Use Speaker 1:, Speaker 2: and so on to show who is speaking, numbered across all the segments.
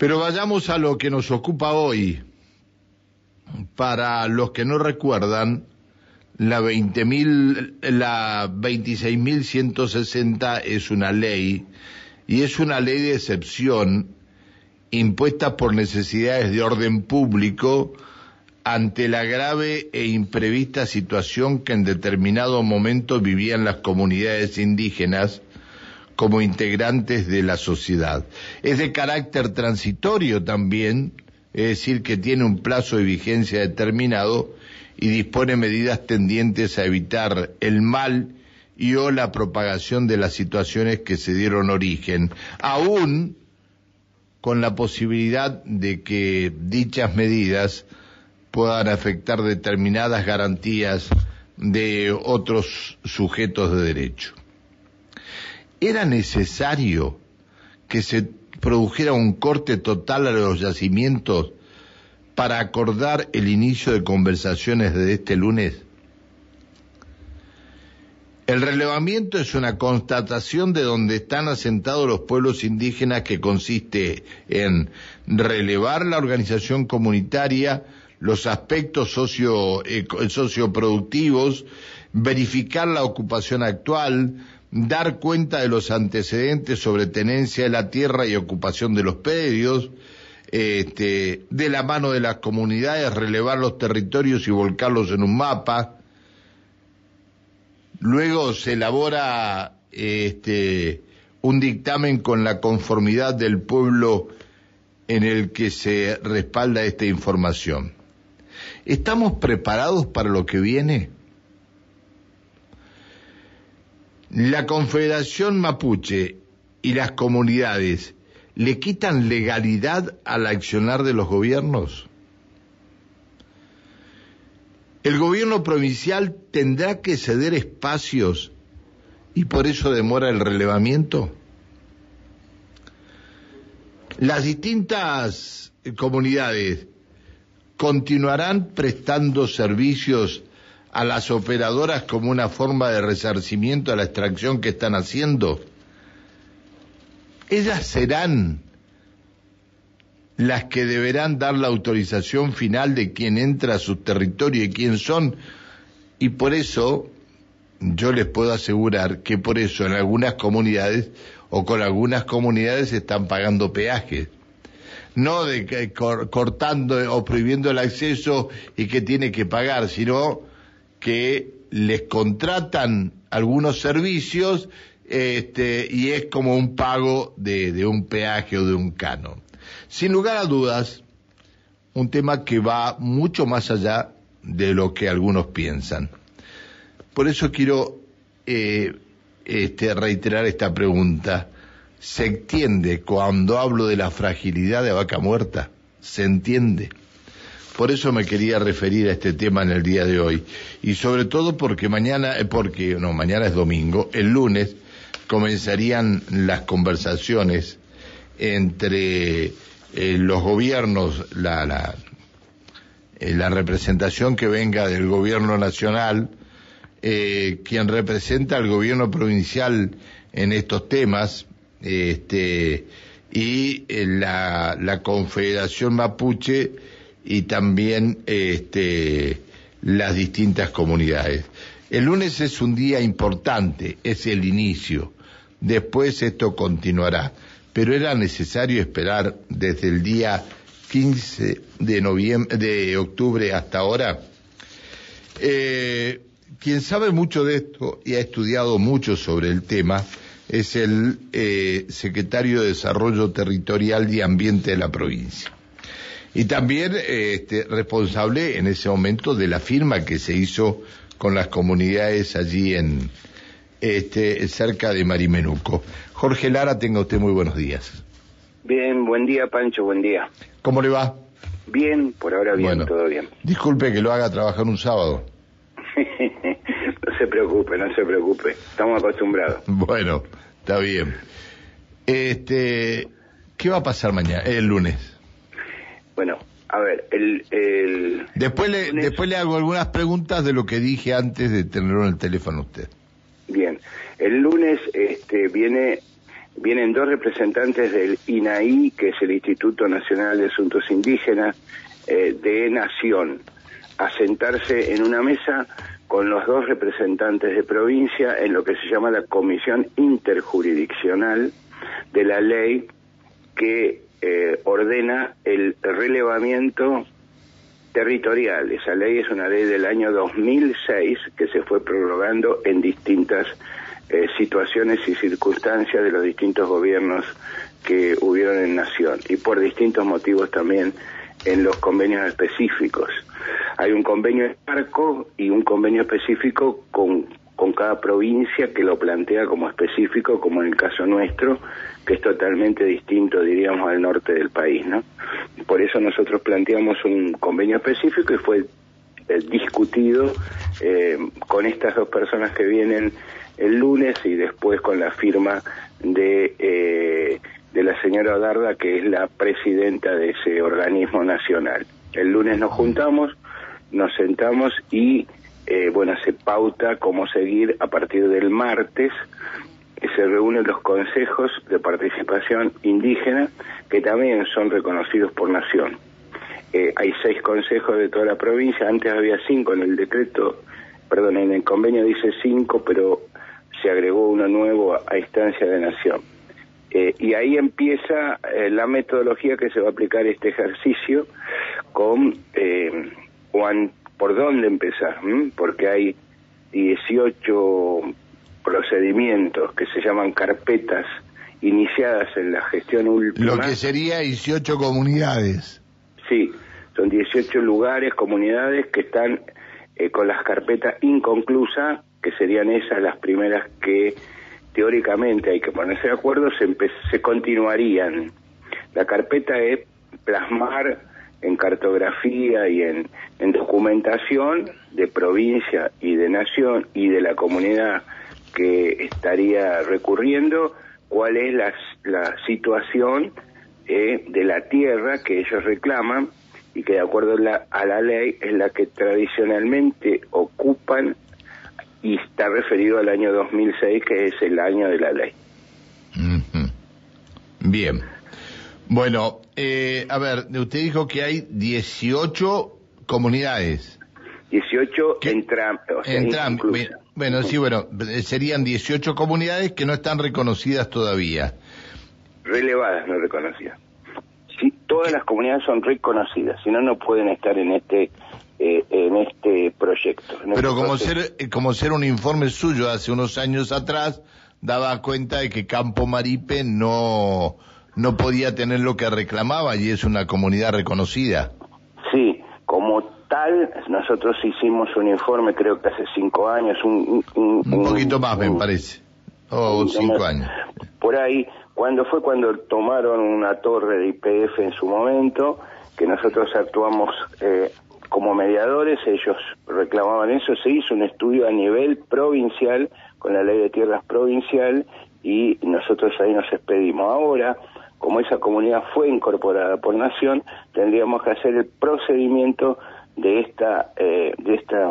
Speaker 1: Pero vayamos a lo que nos ocupa hoy. Para los que no recuerdan, la 20.000, la 26.160 es una ley y es una ley de excepción impuesta por necesidades de orden público ante la grave e imprevista situación que en determinado momento vivían las comunidades indígenas como integrantes de la sociedad. Es de carácter transitorio también, es decir, que tiene un plazo de vigencia determinado y dispone medidas tendientes a evitar el mal y o la propagación de las situaciones que se dieron origen, aún con la posibilidad de que dichas medidas puedan afectar determinadas garantías de otros sujetos de derecho era necesario que se produjera un corte total a los yacimientos para acordar el inicio de conversaciones de este lunes? El relevamiento es una constatación de donde están asentados los pueblos indígenas que consiste en relevar la organización comunitaria, los aspectos socio, eh, socioproductivos, verificar la ocupación actual, dar cuenta de los antecedentes sobre tenencia de la tierra y ocupación de los predios, este, de la mano de las comunidades, relevar los territorios y volcarlos en un mapa. Luego se elabora este, un dictamen con la conformidad del pueblo en el que se respalda esta información. ¿Estamos preparados para lo que viene? La Confederación Mapuche y las comunidades le quitan legalidad al accionar de los gobiernos. El gobierno provincial tendrá que ceder espacios y por eso demora el relevamiento. Las distintas comunidades continuarán prestando servicios a las operadoras como una forma de resarcimiento a la extracción que están haciendo, ellas serán las que deberán dar la autorización final de quién entra a su territorio y quién son, y por eso yo les puedo asegurar que por eso en algunas comunidades o con algunas comunidades están pagando peajes. No de que cortando o prohibiendo el acceso y que tiene que pagar, sino que les contratan algunos servicios este, y es como un pago de, un peaje o de un canon. Sin lugar a dudas, un tema que va mucho más allá de lo que algunos piensan. Por eso quiero eh, este, reiterar esta pregunta. ¿Se entiende cuando hablo de la fragilidad de vaca muerta? ¿Se entiende? Por eso me quería referir a este tema en el día de hoy. Y sobre todo porque mañana, eh, porque, no, mañana es domingo, el lunes comenzarían las conversaciones entre eh, los gobiernos, la, la, eh, la, representación que venga del gobierno nacional, quien representa al gobierno provincial en estos temas, este, y la, la Confederación Mapuche, y también este, las distintas comunidades. El lunes es un día importante, es el inicio. Después esto continuará, pero era necesario esperar desde el día 15 de noviembre, de octubre hasta ahora. Eh, quien sabe mucho de esto y ha estudiado mucho sobre el tema es el eh, secretario de Desarrollo Territorial y Ambiente de la provincia y también este, responsable en ese momento de la firma que se hizo con las comunidades allí en este, cerca de Marimenuco. Jorge Lara, tenga usted muy buenos días.
Speaker 2: Bien, buen día Pancho, buen día.
Speaker 1: ¿Cómo le va?
Speaker 2: Bien, por ahora bien, todo bien.
Speaker 1: Disculpe que lo haga trabajar un sábado.
Speaker 2: no se preocupe, no se preocupe, estamos acostumbrados.
Speaker 1: Bueno, está bien. Este, ¿qué va a pasar mañana, el lunes?
Speaker 2: Bueno, a ver, el...
Speaker 1: después, le, después le hago algunas preguntas de lo que dije antes de tenerlo en el teléfono usted.
Speaker 2: Bien, el lunes este, viene vienen dos representantes del INAI, que es el Instituto Nacional de Asuntos Indígenas, eh, de Nación, a sentarse en una mesa con los dos representantes de provincia en lo que se llama la Comisión Interjurisdiccional de la ley que eh, ordena el relevamiento territorial. Esa ley es una ley del año 2006 que se fue prorrogando en distintas eh, situaciones y circunstancias de los distintos gobiernos que hubieron en Nación y por distintos motivos también en los convenios específicos. Hay un convenio marco y un convenio específico con, con cada provincia que lo plantea como específico, como en el caso nuestro, que es totalmente distinto, diríamos, al norte del país, ¿no? Por eso nosotros planteamos un convenio específico y fue eh, discutido eh, con estas dos personas que vienen el lunes y después con la firma de, eh, de la señora Darda, que es la presidenta de ese organismo nacional. El lunes nos juntamos, nos sentamos y, eh, bueno, se pauta cómo seguir a partir del martes, que se reúnen los consejos de participación indígena, que también son reconocidos por nación. Eh, hay seis consejos de toda la provincia, antes había cinco en el decreto, perdón, en el convenio dice cinco, pero se agregó uno nuevo a, instancia de nación. Eh, y ahí empieza la metodología que se va a aplicar este ejercicio con eh, por dónde empezar, porque hay 18 procedimientos que se llaman carpetas iniciadas en la gestión última.
Speaker 1: Lo que sería 18 comunidades.
Speaker 2: Sí, son 18 lugares, comunidades que están con las carpetas inconclusas que serían esas las primeras que teóricamente hay que ponerse de acuerdo, se, se continuarían. La carpeta es plasmar en cartografía y en, en, documentación de provincia y de nación y de la comunidad que estaría recurriendo cuál es la, la situación eh, de la tierra que ellos reclaman y que de acuerdo a la ley es la que tradicionalmente ocupan y está referido al año 2006, que es el año de la ley.
Speaker 1: Bien. Bueno, eh, a ver, usted dijo que hay 18 comunidades.
Speaker 2: 18 en
Speaker 1: Bueno, sí, bueno, serían 18 comunidades que no están reconocidas todavía.
Speaker 2: Relevadas, no reconocidas. Sí, todas las comunidades son reconocidas, si no, no pueden estar en este eh, en este proyecto.
Speaker 1: Pero
Speaker 2: este
Speaker 1: como ser como ser un informe suyo hace unos años atrás daba cuenta de que Campo Maripe no no podía tener lo que reclamaba y es una comunidad reconocida.
Speaker 2: Sí, como tal, nosotros hicimos un informe, creo que hace cinco años, un,
Speaker 1: un, poquito más, me parece, o cinco años.
Speaker 2: Por ahí, cuando fue cuando tomaron una torre de IPF en su momento, que nosotros actuamos eh, como mediadores, ellos reclamaban eso, se hizo un estudio a nivel provincial, con la ley de tierras provincial, y nosotros ahí nos expedimos. Ahora, como esa comunidad fue incorporada por nación, tendríamos que hacer el procedimiento de esta, eh, de esta,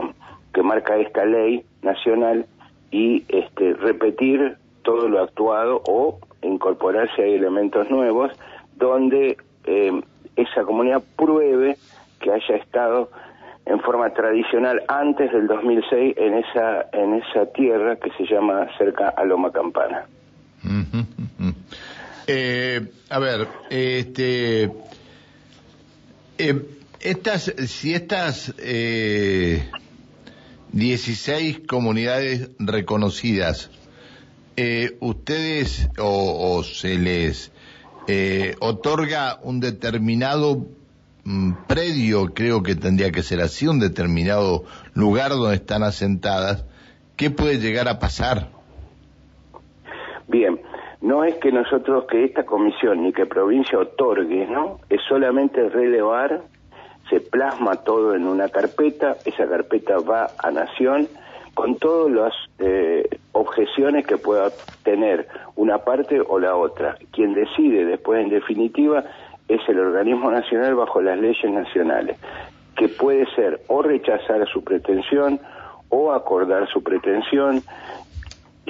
Speaker 2: que marca esta ley nacional y este, repetir todo lo actuado o incorporar si hay elementos nuevos donde eh, esa comunidad pruebe que haya estado en forma tradicional antes del 2006 en esa en esa tierra que se llama cerca a Loma Campana.
Speaker 1: Eh, a ver, este, eh, estas, si estas eh, 16 comunidades reconocidas, eh, ustedes o, se les eh, otorga un determinado predio, creo que tendría que ser así, un determinado lugar donde están asentadas, ¿qué puede llegar a pasar?
Speaker 2: Bien, no es que nosotros, que esta comisión ni que provincia otorgue, ¿no? Es solamente relevar, se plasma todo en una carpeta, esa carpeta va a Nación con todas las eh, objeciones que pueda tener una parte o la otra. Quien decide después, en definitiva, es el organismo nacional bajo las leyes nacionales, que puede ser o rechazar su pretensión o acordar su pretensión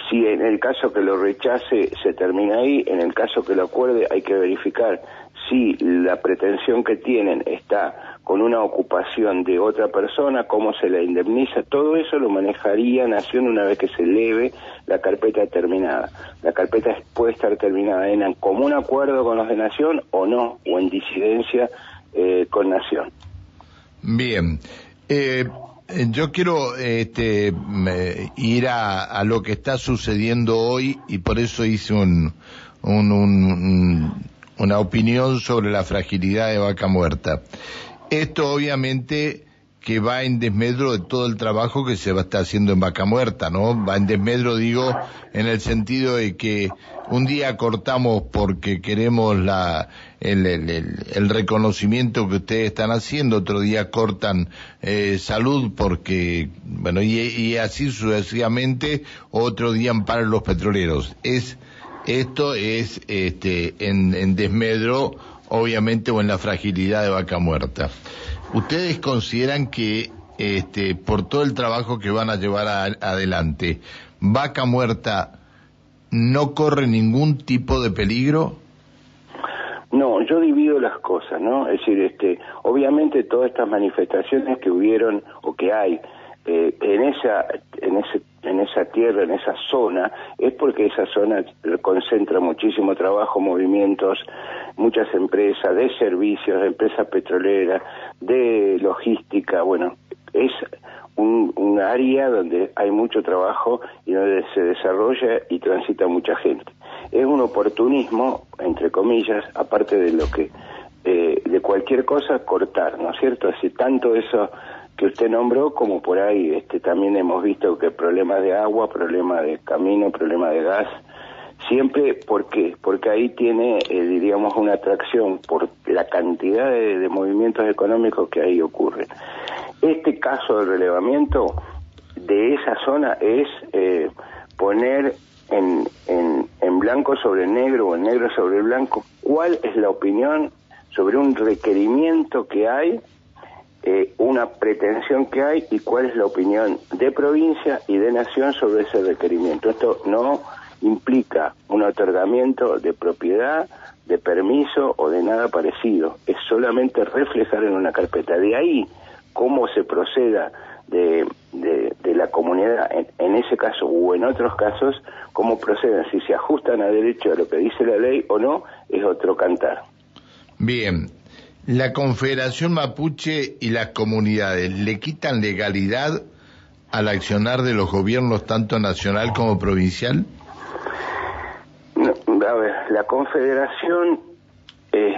Speaker 2: si en el caso que lo rechace se termina ahí, en el caso que lo acuerde hay que verificar si la pretensión que tienen está con una ocupación de otra persona, cómo se la indemniza, todo eso lo manejaría Nación una vez que se eleve la carpeta terminada. La carpeta puede estar terminada en común acuerdo con los de Nación o no, o en disidencia eh, con Nación.
Speaker 1: Bien. Eh, yo quiero este, ir a, lo que está sucediendo hoy y por eso hice un, una opinión sobre la fragilidad de vaca muerta. Esto obviamente que va en desmedro de todo el trabajo que se va a haciendo en Vaca Muerta, ¿no? Va en desmedro, digo, en el sentido de que un día cortamos porque queremos la, el, el, reconocimiento que ustedes están haciendo, otro día cortan eh, salud porque, bueno, y, así sucesivamente, otro día amparan los petroleros. Es, esto es, este, en, en desmedro obviamente, o en la fragilidad de vaca muerta. ¿Ustedes consideran que este, por todo el trabajo que van a llevar adelante, vaca muerta no corre ningún tipo de peligro?
Speaker 2: No, yo divido las cosas, ¿no? Es decir, este, obviamente todas estas manifestaciones que hubieron o que hay eh, en esa en ese en esa tierra, en esa zona, es porque esa zona concentra muchísimo trabajo, movimientos, muchas empresas de servicios, de empresas petroleras, de logística, bueno, es un, un, área donde hay mucho trabajo y donde se desarrolla y transita mucha gente. Es un oportunismo, entre comillas, aparte de lo que, eh, de cualquier cosa, cortar, ¿no es cierto? Así tanto eso que usted nombró, como por ahí este, también hemos visto que problemas de agua, problemas de camino, problemas de gas, siempre, ¿por qué? Porque ahí tiene, eh, diríamos, una atracción por la cantidad de, movimientos económicos que ahí ocurren. Este caso del relevamiento de esa zona es eh, poner en, en, en blanco sobre negro o en negro sobre blanco cuál es la opinión sobre un requerimiento que hay eh, una pretensión que hay y cuál es la opinión de provincia y de nación sobre ese requerimiento. Esto no implica un otorgamiento de propiedad, de permiso o de nada parecido. Es solamente reflejar en una carpeta. De ahí cómo se proceda de, de, la comunidad en, en, ese caso o en otros casos, cómo proceden, si se ajustan a derecho a lo que dice la ley o no, es otro cantar.
Speaker 1: Bien, la Confederación Mapuche y las comunidades le quitan legalidad al accionar de los gobiernos tanto nacional como provincial?
Speaker 2: a ver, la Confederación, eh,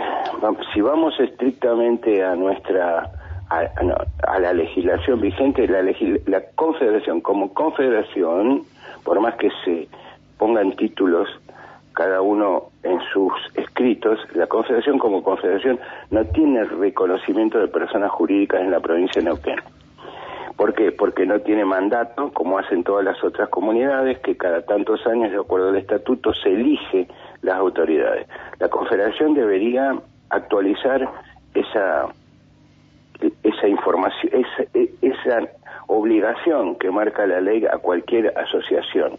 Speaker 2: si vamos estrictamente a nuestra a, la legislación vigente, la, la Confederación como Confederación, por más que se pongan títulos cada uno en sus escritos, la Confederación como Confederación no tiene reconocimiento de personas jurídicas en la provincia de Neuquén. ¿Por qué? Porque no tiene mandato, como hacen todas las otras comunidades, que cada tantos años, de acuerdo al estatuto, se elige las autoridades. La Confederación debería actualizar esa esa información, esa, esa obligación que marca la ley a cualquier asociación.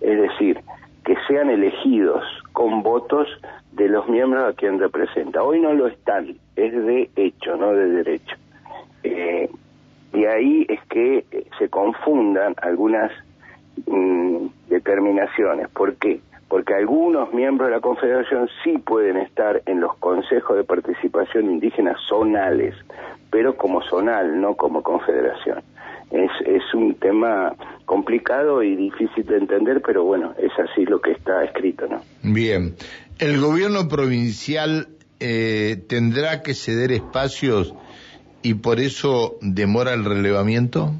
Speaker 2: Es decir, que sean elegidos con votos de los miembros a quien representa. Hoy no lo están, es de hecho, no de derecho. Eh, y ahí es que se confundan algunas mm, determinaciones. ¿Por qué? Porque algunos miembros de la Confederación sí pueden estar en los consejos de participación indígena zonales, pero como zonal, no como confederación. Es, es un tema complicado y difícil de entender, pero bueno, es así lo que está escrito, ¿no?
Speaker 1: Bien. ¿El gobierno provincial eh, tendrá que ceder espacios y por eso demora el relevamiento?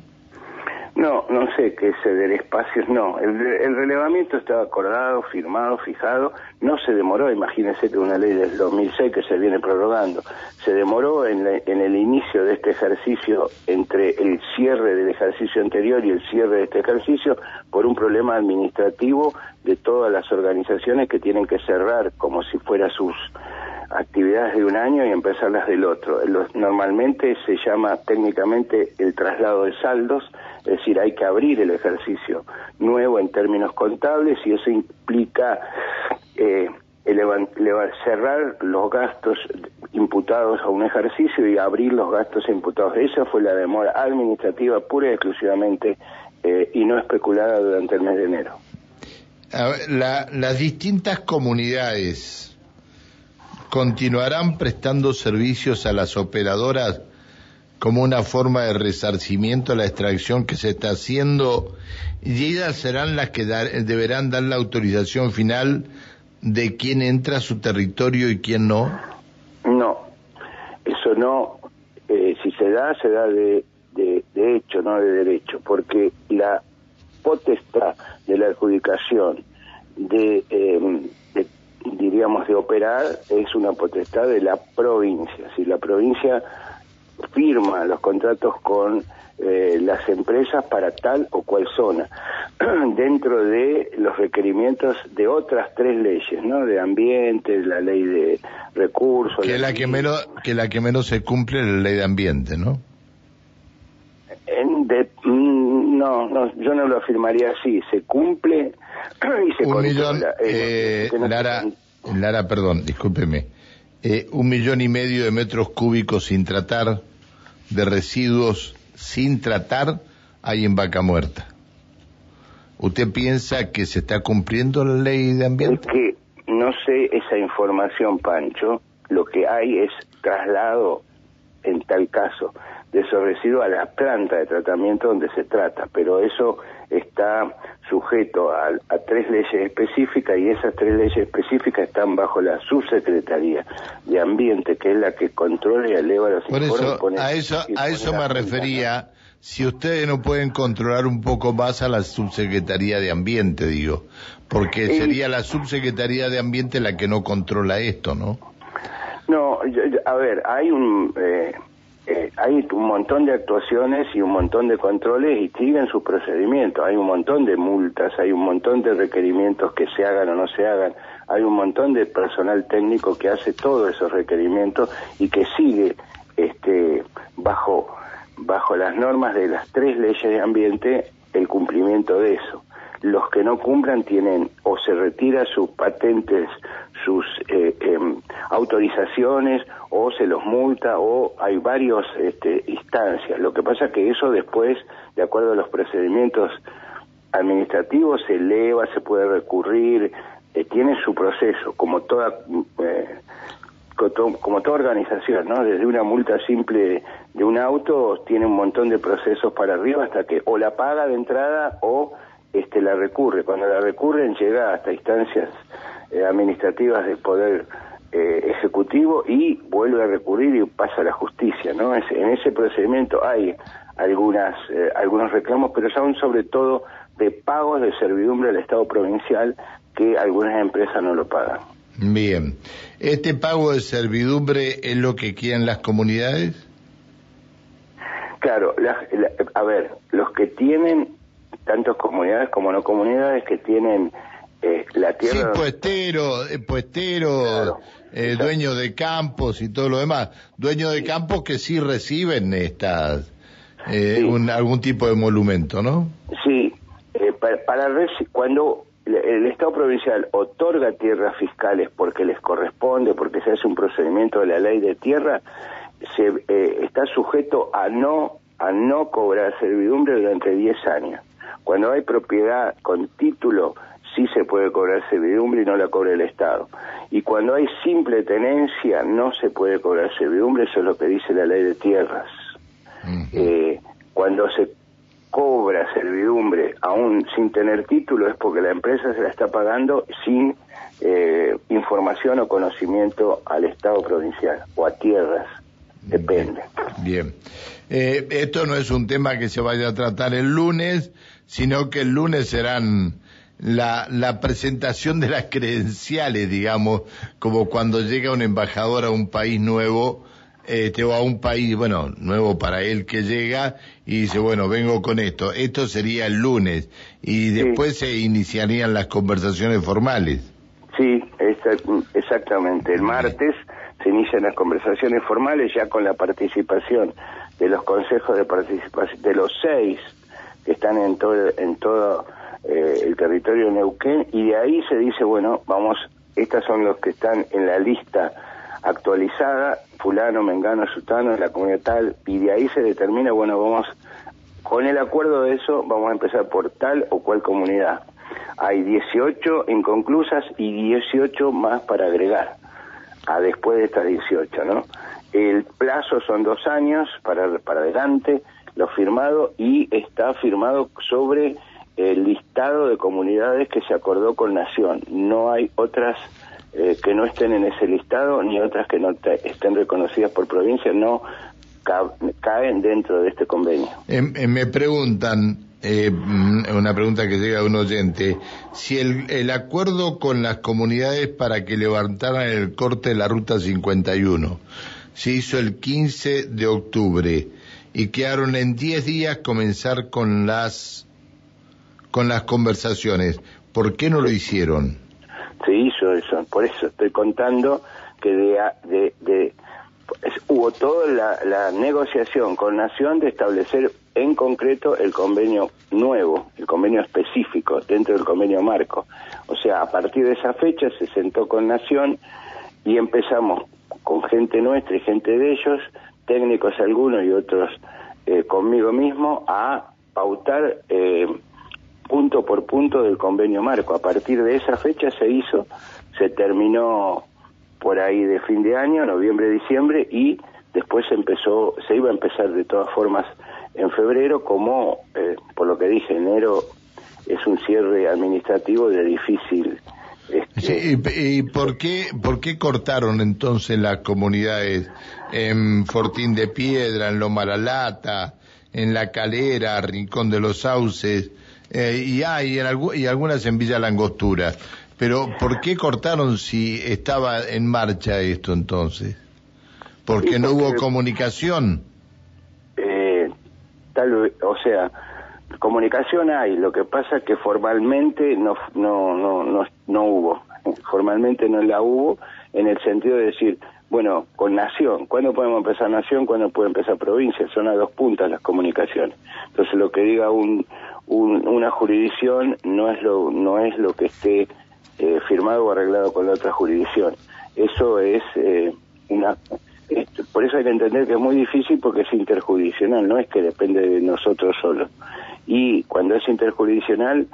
Speaker 2: No, no sé qué ceder espacios, no. El, relevamiento estaba acordado, firmado, fijado, no se demoró, imagínense que una ley del 2006 que se viene prorrogando, se demoró en, en el inicio de este ejercicio entre el cierre del ejercicio anterior y el cierre de este ejercicio por un problema administrativo de todas las organizaciones que tienen que cerrar como si fuera sus actividades de un año y empezar las del otro. Normalmente se llama técnicamente el traslado de saldos, Es decir, hay que abrir el ejercicio nuevo en términos contables y eso implica eh, cerrar los gastos imputados a un ejercicio y abrir los gastos imputados. Esa fue la demora administrativa pura y exclusivamente eh, y no especulada durante el mes de enero.
Speaker 1: las distintas comunidades continuarán prestando servicios a las operadoras como una forma de resarcimiento a la extracción que se está haciendo y ellas serán las que deberán dar la autorización final de quién entra a su territorio y quién no?
Speaker 2: No, eso no, eh, si se da, se da de, de, hecho, no de derecho, porque la potestad de la adjudicación de, eh, de, diríamos, de operar es una potestad de la provincia. Si la provincia firma los contratos con eh, las empresas para tal o cual zona, dentro de los requerimientos de otras tres leyes, ¿no? De ambiente, la ley de recursos.
Speaker 1: Que la que menos que la que menos se cumple la ley de ambiente, ¿no?
Speaker 2: Mm, no, no, yo no lo afirmaría así. Se cumple y se
Speaker 1: un millón, eh, Lara, Lara, perdón, discúlpeme. Eh, un millón y medio de metros cúbicos sin tratar de residuos sin tratar hay en vaca muerta. ¿Usted piensa que se está cumpliendo la ley de ambiente?
Speaker 2: Es que no sé esa información, Pancho. Lo que hay es traslado, en tal caso, de esos residuos a la planta de tratamiento donde se trata, pero eso está sujeto a, tres leyes específicas y esas tres leyes específicas están bajo la subsecretaría de Ambiente, que es la que controla y eleva los
Speaker 1: Por Eso, a eso, a eso me refería. Si ustedes no pueden controlar un poco más a la subsecretaría de Ambiente, digo, porque sería la subsecretaría de Ambiente la que no controla esto, ¿no?
Speaker 2: No, a ver, hay un... Eh, eh, hay un montón de actuaciones y un montón de controles y siguen sus procedimientos. Hay un montón de multas, hay un montón de requerimientos que se hagan o no se hagan. Hay un montón de personal técnico que hace todos esos requerimientos y que sigue este, bajo, bajo las normas de las tres leyes de ambiente el cumplimiento de eso los que no cumplan tienen o se retira sus patentes, sus eh, em, autorizaciones o se los multa o hay varias este, instancias. Lo que pasa es que eso después, de acuerdo a los procedimientos administrativos, se eleva, se puede recurrir, eh, tiene su proceso, como toda... Eh, como toda organización, ¿no? Desde una multa simple de un auto tiene un montón de procesos para arriba hasta que o la paga de entrada o este, la recurre. Cuando la recurren llega hasta instancias eh, administrativas del Poder eh, Ejecutivo y vuelve a recurrir y pasa a la justicia. ¿no? en ese procedimiento hay algunas, eh, algunos reclamos, pero son sobre todo de pagos de servidumbre del Estado provincial que algunas empresas no lo pagan.
Speaker 1: Bien. ¿Este pago de servidumbre es lo que quieren las comunidades?
Speaker 2: Claro, a ver, los que tienen tanto comunidades como no comunidades que tienen eh, la tierra.
Speaker 1: Sí, puestero, eh, puestero, eh, dueños de campos y todo lo demás. Dueños de campos que sí reciben estas, algún tipo de monumento, ¿no?
Speaker 2: Sí, para, para cuando el Estado provincial otorga tierras fiscales porque les corresponde, porque se hace un procedimiento de la ley de tierra, se está sujeto a no a no cobrar servidumbre durante 10 años. Cuando hay propiedad con título, sí se puede cobrar servidumbre y no la cobra el Estado. Y cuando hay simple tenencia, no se puede cobrar servidumbre, eso es lo que dice la ley de tierras. Eh, cuando se cobra servidumbre aún sin tener título es porque la empresa se la está pagando sin eh, información o conocimiento al Estado provincial o a tierras. Depende.
Speaker 1: Bien. Eh, esto no es un tema que se vaya a tratar el lunes, sino que el lunes serán la, la presentación de las credenciales, digamos, como cuando llega un embajador a un país nuevo, este, o a un país, bueno, nuevo para él que llega y dice, bueno, vengo con esto. Esto sería el lunes y después se iniciarían las conversaciones formales.
Speaker 2: Sí, exactamente. El martes se inician las conversaciones formales ya con la participación de los consejos de participación, de los seis están en todo, en todo eh, el territorio de Neuquén y de ahí se dice, bueno, vamos, estas son los que están en la lista actualizada, fulano, mengano, sutano, la comunidad tal, y de ahí se determina, bueno, vamos, con el acuerdo de eso, vamos a empezar por tal o cual comunidad. Hay 18 inconclusas y 18 más para agregar a después de estas 18, ¿no? El plazo son dos años para, para adelante, lo firmado, y está firmado sobre el listado de comunidades que se acordó con Nación. No hay otras eh, que no estén en ese listado ni otras que no estén reconocidas por provincia, no caen dentro de este convenio.
Speaker 1: Em, me preguntan, eh, mm, una pregunta que llega a un oyente, si el, el, acuerdo con las comunidades para que levantaran el corte de la Ruta 51 se hizo el 15 de octubre y quedaron en 10 días comenzar con las con las conversaciones, ¿por qué no lo hicieron?
Speaker 2: Se hizo eso, por eso estoy contando que de, de, hubo toda la, negociación con Nación de establecer en concreto el convenio nuevo, el convenio específico dentro del convenio marco. O sea, a partir de esa fecha se sentó con Nación y empezamos con gente nuestra y gente de ellos, técnicos algunos y otros eh, conmigo mismo, a pautar eh, punto por punto del convenio marco. A partir de esa fecha se hizo, se terminó por ahí de fin de año, noviembre, diciembre, y después empezó, se iba a empezar de todas formas en febrero, como eh, por lo que dije, enero es un cierre administrativo de difícil.
Speaker 1: Este... ¿Y, por qué por qué cortaron entonces las comunidades en Fortín de Piedra, en Loma La Lata, en La Calera, Rincón de los Sauces? Eh, y hay en y algunas en Villa Langostura. Pero ¿por qué cortaron si estaba en marcha esto entonces? ¿Porque no hubo comunicación?
Speaker 2: Eh, tal o sea, comunicación hay, lo que pasa es que formalmente no, no, no, no, no hubo, formalmente no la hubo en el sentido de decir, bueno, con nación, ¿cuándo podemos empezar nación? ¿Cuándo puede empezar provincia? Son a dos puntas las comunicaciones. Entonces lo que diga un, una jurisdicción no es lo no es lo que esté eh, firmado o arreglado con la otra jurisdicción. Eso es eh, una por eso hay que entender que es muy difícil porque es interjurisdiccional, no es que depende de nosotros solo. Y cuando es interjurisdiccional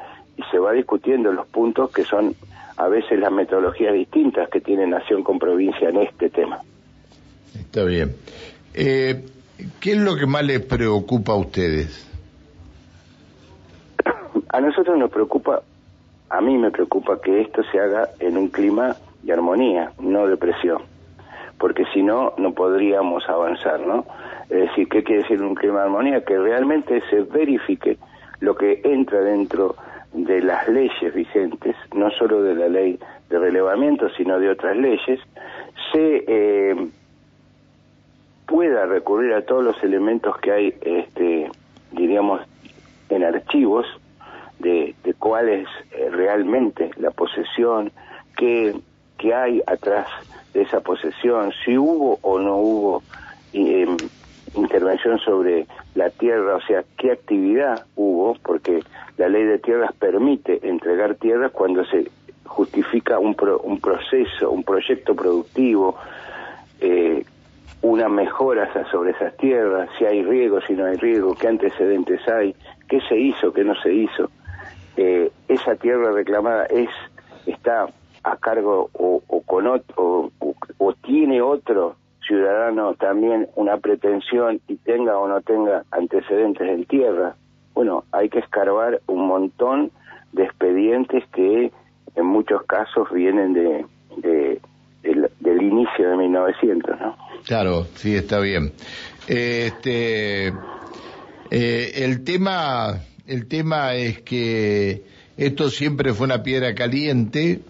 Speaker 2: se va discutiendo los puntos que son a veces las metodologías distintas que tiene nación con provincia en este tema.
Speaker 1: Está bien. Eh, ¿Qué es lo que más les preocupa a ustedes?
Speaker 2: A nosotros nos preocupa, a mí me preocupa que esto se haga en un clima de armonía, no de presión, porque si no, no podríamos avanzar, ¿no? Es decir, ¿qué quiere decir un clima de armonía? Que realmente se verifique lo que entra dentro de las leyes vigentes, no solo de la ley de relevamiento, sino de otras leyes, se eh, pueda recurrir a todos los elementos que hay, este, diríamos, en archivos de, cuál es eh, realmente la posesión, qué, qué, hay atrás de esa posesión, si hubo o no hubo em, intervención sobre la tierra, o sea, qué actividad hubo, porque la ley de tierras permite entregar tierras cuando se justifica un, un proceso, un proyecto productivo, eh, una mejora sobre esas tierras, si hay riego, si no hay riego, qué antecedentes hay, qué se hizo, qué no se hizo. Eh, esa tierra reclamada es está a cargo o, con otro, o, tiene otro ciudadano también una pretensión y tenga o no tenga antecedentes en tierra. Bueno, hay que escarbar un montón de expedientes que en muchos casos vienen de, del, inicio de 1900, ¿no?
Speaker 1: Claro, sí, está bien. Este, eh, el tema el tema es que esto siempre fue una piedra caliente,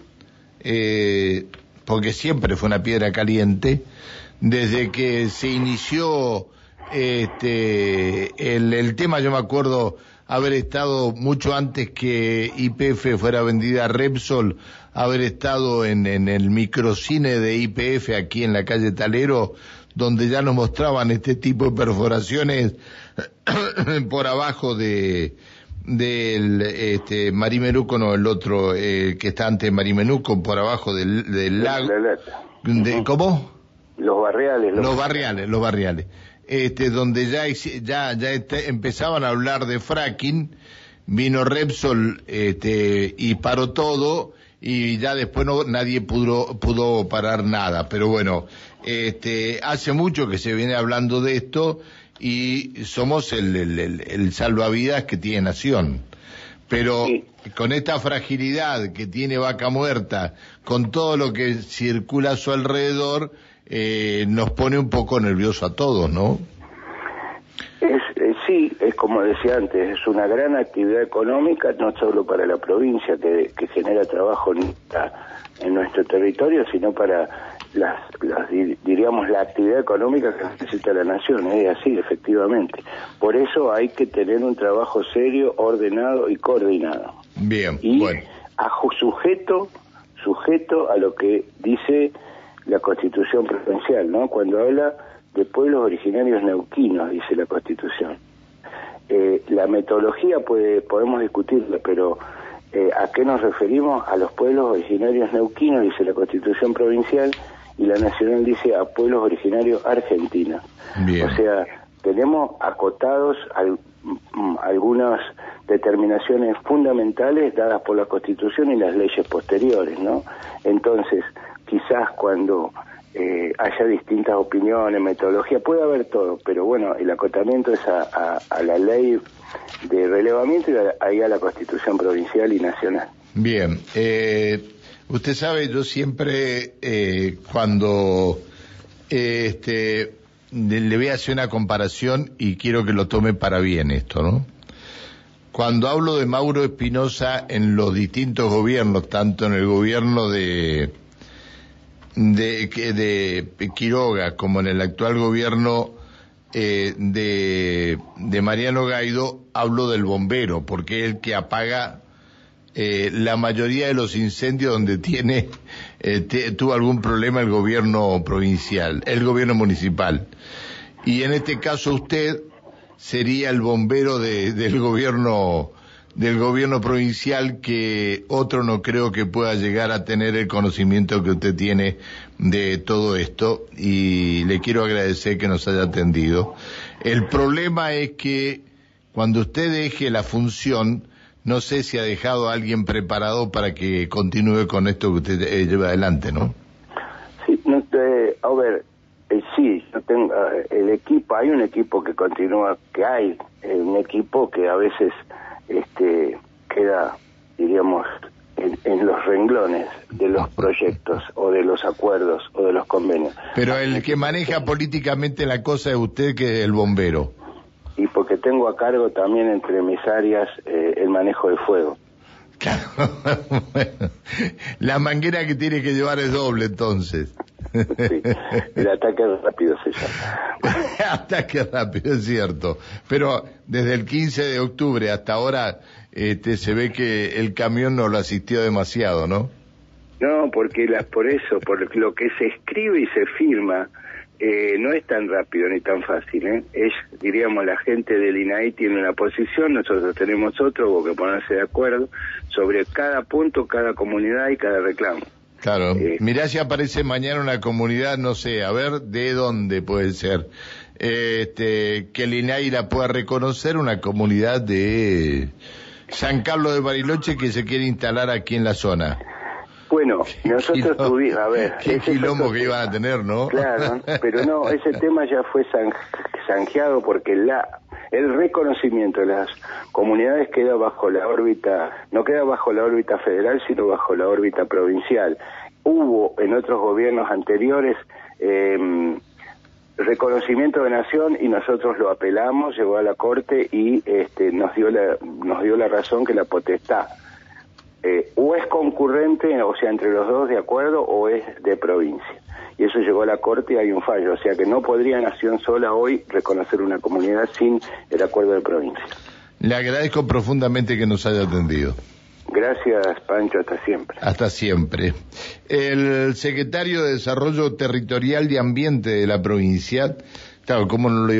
Speaker 1: eh, porque siempre fue una piedra caliente, desde que se inició este, el, tema, yo me acuerdo haber estado mucho antes que IPF fuera vendida a Repsol, haber estado en, en el microcine de IPF aquí en la calle Talero, donde ya nos mostraban este tipo de perforaciones por abajo de del este Marimenuco, no el otro eh, que está ante Marimenuco, por abajo del, del lago. De, ¿Cómo?
Speaker 2: Los barriales.
Speaker 1: Los, barriales, los barriales. Este, donde ya, ya, ya este, empezaban a hablar de fracking, vino Repsol este, y paró todo y ya después no, nadie pudo, pudo parar nada. Pero bueno, este, hace mucho que se viene hablando de esto y somos el, el, el, salvavidas que tiene Nación. Pero con esta fragilidad que tiene Vaca Muerta, con todo lo que circula a su alrededor, eh, nos pone un poco nervioso a todos, ¿no?
Speaker 2: Es, eh, sí, es como decía antes, es una gran actividad económica, no solo para la provincia que, que genera trabajo en, en nuestro territorio, sino para las, diríamos la actividad económica que necesita la nación, es así, efectivamente. Por eso hay que tener un trabajo serio, ordenado y coordinado.
Speaker 1: Bien,
Speaker 2: y a sujeto, sujeto a lo que dice la Constitución provincial, ¿no? Cuando habla de pueblos originarios neuquinos, dice la Constitución. Eh, la metodología puede, podemos discutirla, pero eh, ¿a qué nos referimos? A los pueblos originarios neuquinos, dice la Constitución provincial, y la nacional dice a pueblos originarios argentinos. O sea, tenemos acotados mm, algunas determinaciones fundamentales dadas por la Constitución y las leyes posteriores, ¿no? Entonces, quizás cuando eh, haya distintas opiniones, metodología, puede haber todo, pero bueno, el acotamiento es a, la ley de relevamiento y ahí a la Constitución provincial y nacional.
Speaker 1: Bien, eh, Usted sabe, yo siempre eh, cuando este, le voy a hacer una comparación y quiero que lo tome para bien esto, ¿no? Cuando hablo de Mauro Espinosa en los distintos gobiernos, tanto en el gobierno de, de, de Quiroga como en el actual gobierno eh, de, de Mariano Gaido, hablo del bombero, porque es el que apaga eh, la mayoría de los incendios donde tiene eh, tuvo algún problema el gobierno provincial, el gobierno municipal. Y en este caso usted sería el bombero del gobierno del gobierno provincial que otro no creo que pueda llegar a tener el conocimiento que usted tiene de todo esto y le quiero agradecer que nos haya atendido. El problema es que cuando usted deje la función no sé si ha dejado a alguien preparado para que continúe con esto que usted eh, lleva adelante, ¿no?
Speaker 2: Sí, no, a ver, eh, sí, yo tengo, eh, el equipo, hay un equipo que continúa, que hay, un equipo que a veces este, queda, diríamos, en, en, los renglones de los proyectos o de los acuerdos o de los convenios.
Speaker 1: Pero el que maneja políticamente la cosa es usted que es el bombero
Speaker 2: y porque tengo a cargo también entre mis áreas eh, el manejo de fuego.
Speaker 1: la manguera que tiene que llevar es doble entonces.
Speaker 2: sí, el ataque rápido se llama.
Speaker 1: ataque rápido, es cierto. Pero desde el 15 de octubre hasta ahora este, se ve que el camión no lo asistió demasiado, ¿no?
Speaker 2: No, porque las, por eso, por lo que se escribe y se firma, eh, no es tan rápido ni tan fácil. ¿eh? Es, diríamos, la gente del INAI tiene una posición, nosotros tenemos otro, hubo que ponerse de acuerdo sobre cada punto, cada comunidad y cada reclamo.
Speaker 1: Claro, eh, mirá si aparece mañana una comunidad, no sé, a ver de dónde puede ser. Este, que el INAI la pueda reconocer, una comunidad de San Carlos de Bariloche que se quiere instalar aquí en la zona.
Speaker 2: Bueno, nosotros tuvimos, a ver...
Speaker 1: Qué quilombo que iban a tener, ¿no?
Speaker 2: Claro, pero no, ese tema ya fue zanjeado porque la el reconocimiento de las comunidades queda bajo la órbita, no queda bajo la órbita federal, sino bajo la órbita provincial. Hubo en otros gobiernos anteriores eh, reconocimiento de nación y nosotros lo apelamos, llegó a la corte y este, nos dio la nos dio la razón que la potestad eh, o es concurrente, o sea, entre los dos de acuerdo, o es de provincia. Y eso llegó a la Corte y hay un fallo. O sea que no podría Nación sola hoy reconocer una comunidad sin el acuerdo de provincia.
Speaker 1: Le agradezco profundamente que nos haya atendido.
Speaker 2: Gracias, Pancho, hasta siempre.
Speaker 1: Hasta siempre. El secretario de Desarrollo Territorial y Ambiente de la provincia, claro, ¿cómo no lo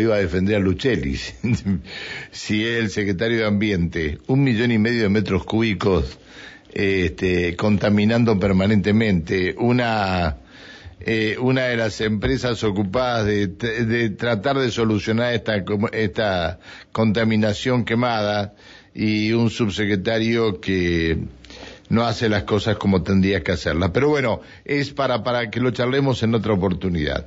Speaker 1: iba, a defender a Lucelli? si es el secretario de Ambiente, un millón y medio de metros cúbicos este, contaminando permanentemente, una eh, una de las empresas ocupadas de, de, tratar de solucionar esta, esta contaminación quemada y un subsecretario que no hace las cosas como tendría que hacerlas. Pero bueno, es para, para que lo charlemos en otra oportunidad.